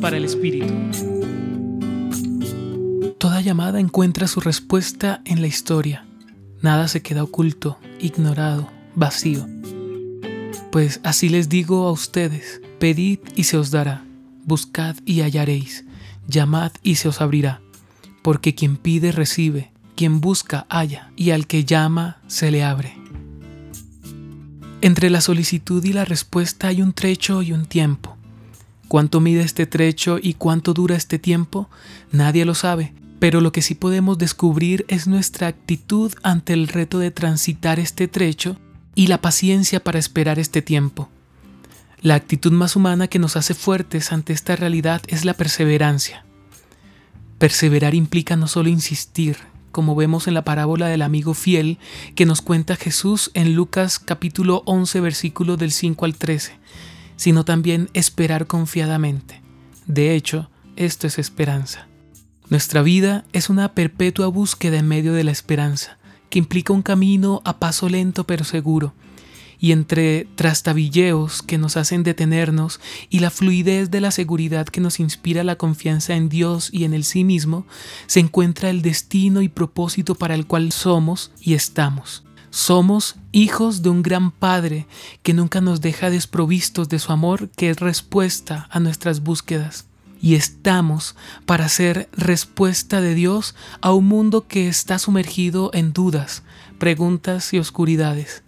Para el Espíritu. Toda llamada encuentra su respuesta en la historia. Nada se queda oculto, ignorado, vacío. Pues así les digo a ustedes, pedid y se os dará, buscad y hallaréis, llamad y se os abrirá, porque quien pide recibe, quien busca halla, y al que llama se le abre. Entre la solicitud y la respuesta hay un trecho y un tiempo. ¿Cuánto mide este trecho y cuánto dura este tiempo? Nadie lo sabe, pero lo que sí podemos descubrir es nuestra actitud ante el reto de transitar este trecho y la paciencia para esperar este tiempo. La actitud más humana que nos hace fuertes ante esta realidad es la perseverancia. Perseverar implica no solo insistir, como vemos en la parábola del amigo fiel que nos cuenta Jesús en Lucas capítulo 11 versículos del 5 al 13, sino también esperar confiadamente. De hecho, esto es esperanza. Nuestra vida es una perpetua búsqueda en medio de la esperanza, que implica un camino a paso lento pero seguro, y entre trastabilleos que nos hacen detenernos y la fluidez de la seguridad que nos inspira la confianza en Dios y en el sí mismo, se encuentra el destino y propósito para el cual somos y estamos. Somos hijos de un gran Padre que nunca nos deja desprovistos de su amor, que es respuesta a nuestras búsquedas. Y estamos para ser respuesta de Dios a un mundo que está sumergido en dudas, preguntas y oscuridades.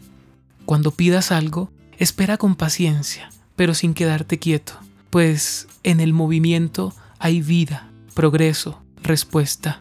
Cuando pidas algo, espera con paciencia, pero sin quedarte quieto, pues en el movimiento hay vida, progreso, respuesta.